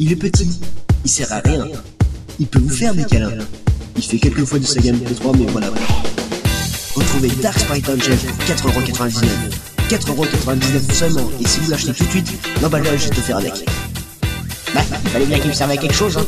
Il est petit, il sert à rien. Il peut vous faire des câlins. Il fait quelques fois de sa gamme de 3, mais voilà. Retrouvez Dark Sprite Angel pour 4,99€. 4,99€ seulement, et si vous l'achetez tout de suite, l'emballage est offert avec. Bah, il fallait bien qu'il me serve à quelque chose, hein.